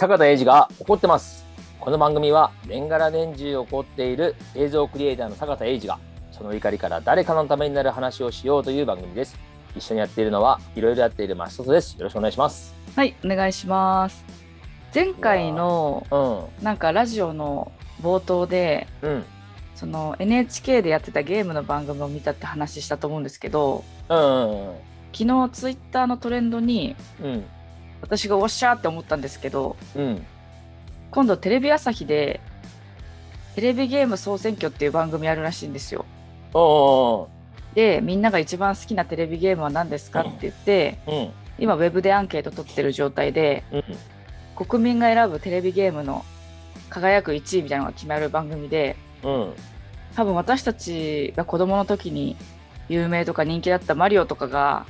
坂田英二が怒ってます。この番組は年がら年中怒っている映像クリエイターの坂田英二がその怒りから誰かのためになる話をしようという番組です。一緒にやっているのはいろいろやっているマストトです。よろしくお願いします。はい、お願いします。前回のうん。なんかラジオの冒頭でうん。その NHK でやってたゲームの番組を見たって話したと思うんですけどうん。昨日ツイッターのトレンドにうん。私がおっしゃーって思ったんですけどうん。今度テレビ朝日でテレビゲーム総選挙っていう番組あるらしいんですよ。おでみんなが一番好きなテレビゲームは何ですかって言ってうん。今ウェブでアンケート取ってる状態でうん。国民が選ぶテレビゲームの輝く1位みたいなのが決まる番組でうん。多分私たちが子供の時に有名とか人気だったマリオとかが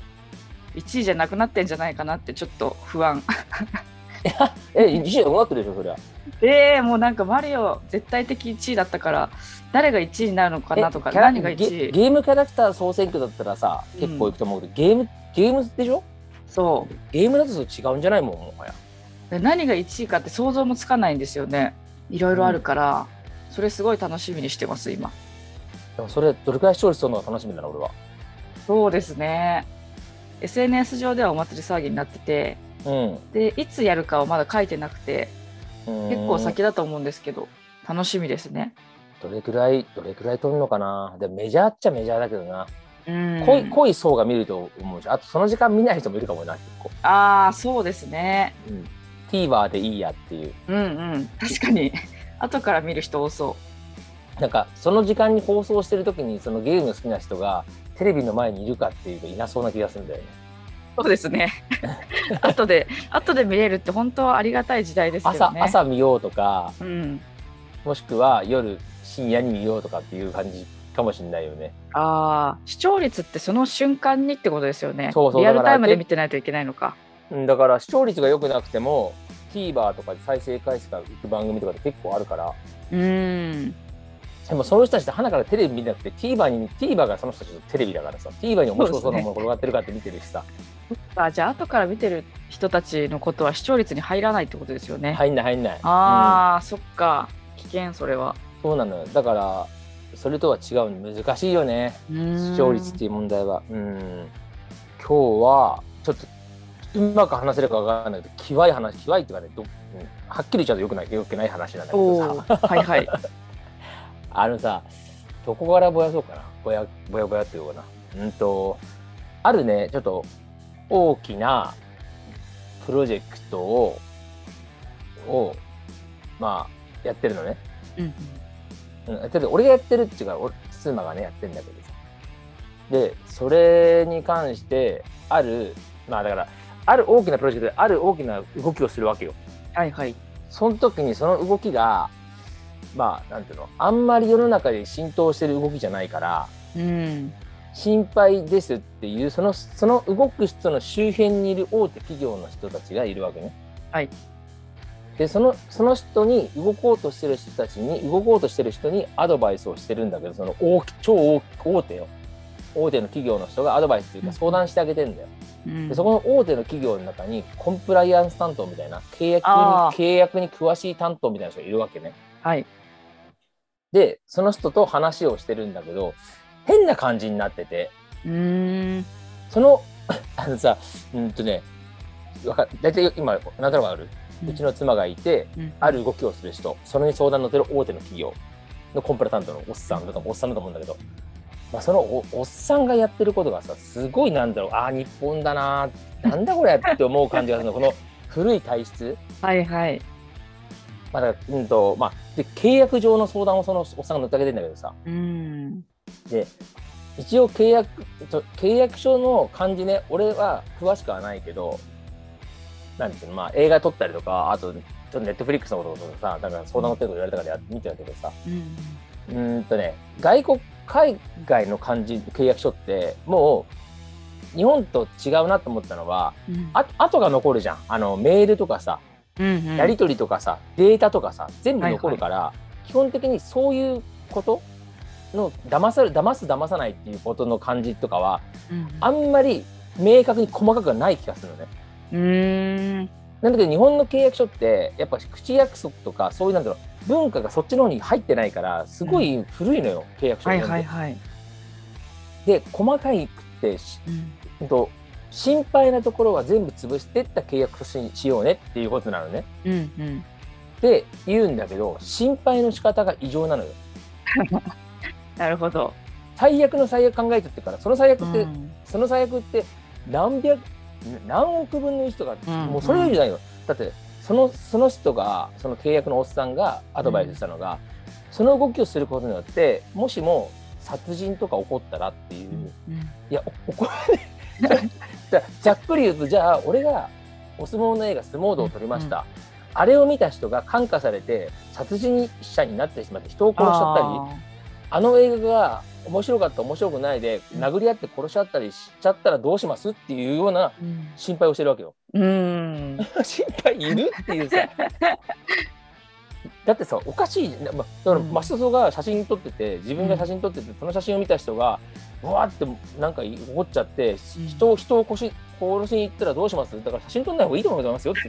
1位じゃなくなってんじゃないかなってちょっと不安。え、一位がなってるでしょ、そりゃ。えー、もうなんかマリオ絶対的1位だったから誰が1位になるのかなとか何がゲ1位？ゲームキャラクター総選挙だったらさ、うん結構いくと思うけど、ゲーム、ゲームでしょ？そう。ゲームだと違うんじゃないもん、もはや。で何が1位かって想像もつかないんですよね。いろいろあるから、それすごい楽しみにしてます今。でもそれ、どれくらい視聴率取るのが楽しみだな、俺は。そうですね SNS 上ではお祭り騒ぎになっててうん。でいつやるかはまだ書いてなくて結結構先だと思うんですけど楽しみですねどれくらい、どれくらい取るのかな。でもメジャーっちゃメジャーだけどな。うん濃い、濃い層が見ると思うし、あとその時間見ない人もいるかもな、結構。ああそうですねうん。TVer でいいやっていう。うんうん確かに 後から見る人多そなんか、その時間に放送してる時に、そのゲーム好きな人がテレビの前にいるかっていうといなそうな気がするんだよね。うそうですね。後で後で見れるって本当はありがたい時代ですけど朝、ね朝見ようとか、うん。もしくは夜深夜に見ようとかっていう感じかもしれないよね。ああ視聴率ってその瞬間にってことですよね。そうそうリアルタイムで見てないといけないのか。うんだから視聴率が良くなくても TVer とかで再生回数がいく番組とかって結構あるから。うんでもその人たちって花からテレビ見なくて TVer に TVer がその人たちのテレビだからさ TVer に面白そうなもの転がってるかって見てるしさ、あじゃあ後から見てる人たちのことは視聴率に入らないってことですよね、入んない入んない。ああ、そっか。危険それは。うんそうなのよ。だからそれとは違うの。難しいよね。視視聴率っていう問題は。うん。今日はちょっとうまく話せるかわからないけどきわい話きわいっていうかねど、うん。はっきり言っちゃうとよくないよくない話なんだけおどおさはいはいあのさどこからぼやそうかな。ぼやぼやぼやっていうかな。うんとあるねちょっと大きなプロジェクトををまあやってるのね、うんうん、俺がやってるっていうか俺妻がねやってるんだけどさ。でそれに関してあるまあだからある大きなプロジェクトである大きな動きをするわけよ。はいはい。その時にその動きがまあなんていうのあんまり世の中で浸透してる動きじゃないからうん心配ですっていうそのその動く人の周辺にいる大手企業の人たちがいるわけね。はいでそのその人に動こうとしてる人たちに動こうとしてる人にアドバイスをしてるんだけどその大き超大大手よ大手の企業の人がアドバイスっていうかうん相談してあげてんだよ。うんでそこの大手の企業の中にコンプライアンス担当みたいな契約契約に詳しい担当みたいな人がいるわけね。はい。でその人と話をしてるんだけど変な感じになってて。うん。その あのさうんとねわか大体今何となくある、うちの妻がいてうん。ある動きをする人。それに相談に乗ってる大手の企業。のコンプラ担当のおっさんだとおっさんだと思うんだけど、まあ、そのおおっさんがやってることがさすごいなんだろう。ああ日本だななんだこれって思う感じがするの。この古い体質。はいはいまあうんとまあで契約上の相談をそのおっさんが乗ってあげてんだけどさ。うん。で一応契約と契約書の感じね俺は詳しくはないけどなんていうのまあ映画撮ったりとかあとちょっとネットフリックスのこととかさだから相談乗ってること言われたからや見てたけどさ。うん。うーんとね外国海外の感じ契約書ってもう日本と違うなと思ったのはうん。あ後が残るじゃん。あのメールとかさうんうん。やり取りとかさ、データとかさ全部残るから、基本的にそういうことの騙され騙す騙さないっていうことの感じとかはうんあんまり明確に細かくはない気がするのね。うーん。なんだけど日本の契約書ってやっぱ口約束とかそういうなんだろう文化がそっちの方に入ってないからすごい古いのよ、契約書はいはいはい。で細かいくってしうんと心配なところは全部潰してった契約書にしようねっていうことなのね。うんうん。で言うんだけど心配の仕方が異常なのよ。なるほど。最悪の最悪考えちゃってるからその最悪って、うんその最悪って何百何億分の1とか、うんもうそれよりじゃないよ。だってそのその人がその契約のおっさんがアドバイスしたのが、その動きをすることによってもしも殺人とか起こったらっていう、うんいやお怒らない じゃざっくり言うとじゃあ俺がお相撲の映画「相撲道」を撮りました、あれを見た人が感化されて殺人者になってしまって人を殺しちゃったりあの映画が面白かった面白くないでうん。殴り合って殺しちゃったりしちゃったらどうしますっていうようなうん。心配をしてるわけよ。うん。心配いるっていうさ。だってさおかしいじゃん、ま、だからうん。マストが写真撮ってて自分が写真撮ってて、その写真を見た人がうわーってなんか怒っちゃって、うん。人を人を殺し殺しに行ったらどうします？だから写真撮んない方がいいと思いますよって。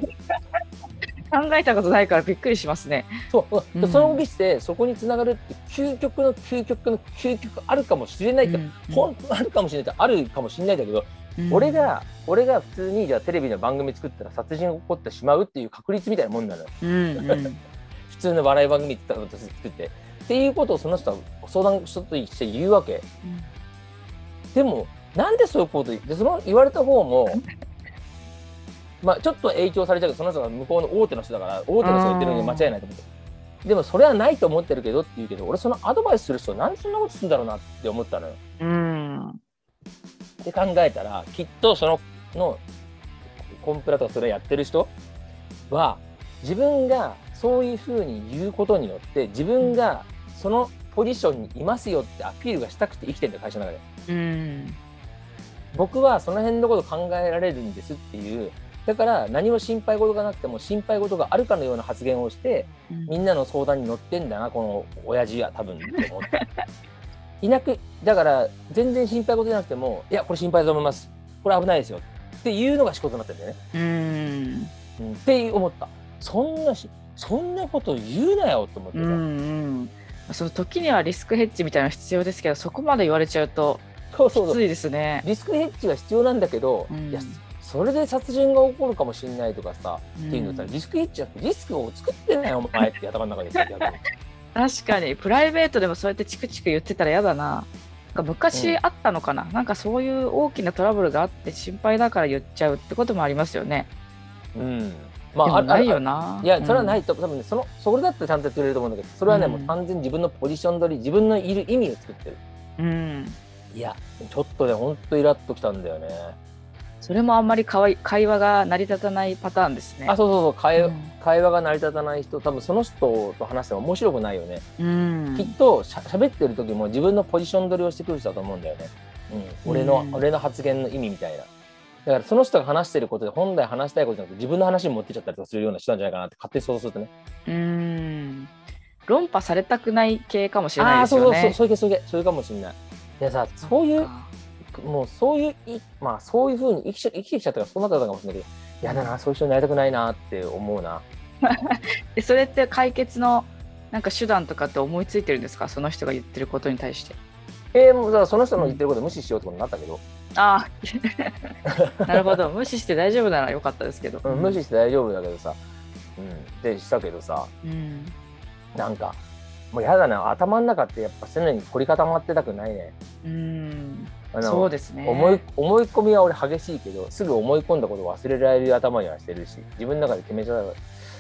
考えたことないからびっくりしますね。そう、うん。その動きしてそこにつながるって究極の究極の究極あるかもしれないって、うん。本当あるかもしれないってあるかもしれないんだけど、うん。俺が俺が普通にじゃあテレビの番組作ったら殺人が起こってしまうっていう確率みたいなもんなのよ。うんうん。普通の笑い番組って言ったら作ってっていうことをその人は相談人として言うわけでもなんでそういうこと言ってその言われた方もまあちょっと影響されちゃうけどその人が向こうの大手の人だから大手の人が言ってるのに間違いないと思ってでもそれはないと思ってるけどって言うけど俺そのアドバイスする人なんでそんなことするんだろうなって思ったのよ。うん。って考えたらきっとそののコンプラとかそれやってる人は自分がそういうふうに言うことによって自分がそのポジションにいますよってアピールがしたくて生きてるんだよ会社の中で。うん。僕はその辺のこと考えられるんですっていう。だから何も心配事がなくても心配事があるかのような発言をしてみんなの相談に乗ってんだなこの親父は多分って思って。いなくだから全然心配事じゃなくてもいやこれ心配だと思います。これ危ないですよっていうのが仕事になってるんだよね、うん。うん、って思った。そんなしそんなこと言うなよと思ってさ、うんうんその時にはリスクヘッジみたいなの必要ですけどそこまで言われちゃうとそうそうそう。きついですね。リスクヘッジが必要なんだけど、うん。いやそれで殺人が起こるかもしれないとかさ、っていうのさうんリスクヘッジじゃなくてリスクを作ってないお前って頭の中で 確かに。プライベートでもそうやってチクチク言ってたら嫌だな。な昔あったのかな、なんかそういう大きなトラブルがあって心配だから言っちゃうってこともありますよね。うんまであないよあな。いやそれはなうん。いと、多分ねそのそれだったらちゃんとやってくれると思うんだけどそれはね、うん。もう完全に自分のポジション取り自分のいる意味を作ってる。うん。いやちょっとねほんとイラッときたんだよね。それもあんまりかわい会話が成り立たないパターンですね。あそうそうそう。会,、うん。会話が成り立たない人多分その人と話しても面白くないよね、うん。きっとしゃ喋ってる時も自分のポジション取りをしてくる人だと思うんだよね、うん、俺の、うん。俺の発言の意味みたいなだからその人が話してることで本来話したいことじゃなくて自分の話に持ってっちゃったりとかするような人なんじゃないかなって勝手に想像するとね。うん。論破されたくない系かもしれあないあーそうそうそうですよね。そういう系。そういう系それかもしれない。でさそういうもうそういういまあそういうふうに生き生きてきちゃったからそうなったのかもしれないけどやだなそういう人になりたくないなって思うな。でそれって解決のなんか手段とかって思いついてるんですか？その人が言ってることに対して。えー、もうその人の言ってること無視しようってことになったけど、ああ なるほど。無視して大丈夫ならよかったですけど。うん、無視して大丈夫だけどさ、うん、でしたけどさ。うん。なんかもうやだな。頭の中ってやっぱ常に凝り固まってたくないね。うん。そうですね。思い思い込みは俺激しいけどすぐ思い込んだことを忘れられる頭にはしてるし自分の中で決めちゃ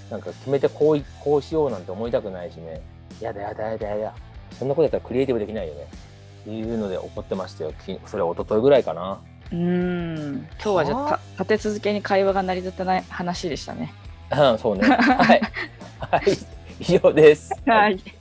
なんか決めてこういこうしようなんて思いたくないしね。やだやだやだやだ。そんなことやったらクリエイティブできないよね。っていうので怒ってましたよ。きそれ一昨日ぐらいかな。うん。今日はじゃあた立て続けに会話が成り立たない話でしたね。うんそうね。はい。はい。以上です。はい